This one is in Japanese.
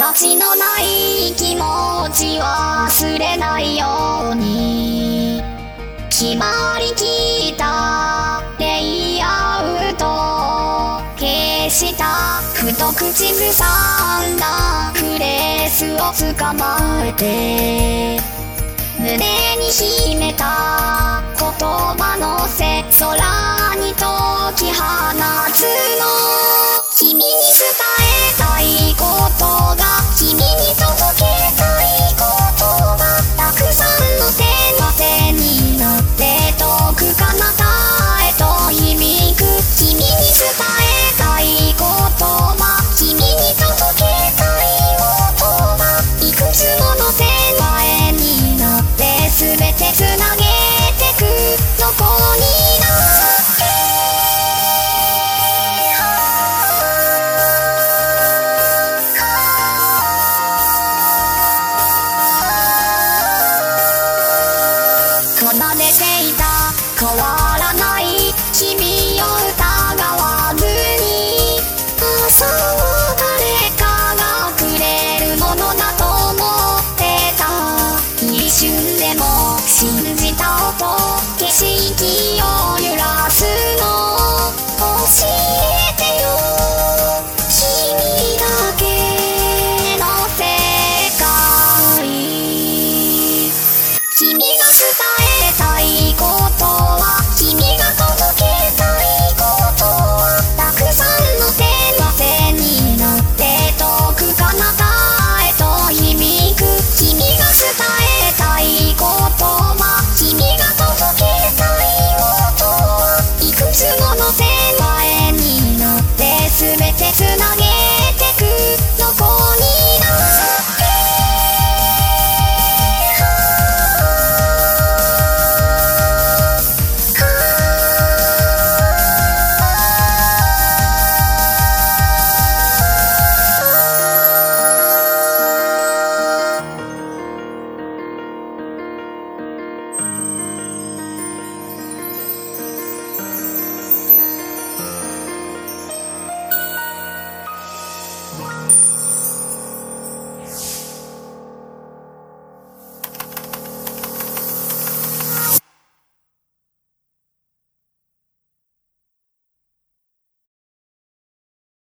形のない気持ち忘れないよ。絞り切ったレイアウト消した。ふと口ずさんだフレースを捕まえて。胸に秘めた color 切なぎ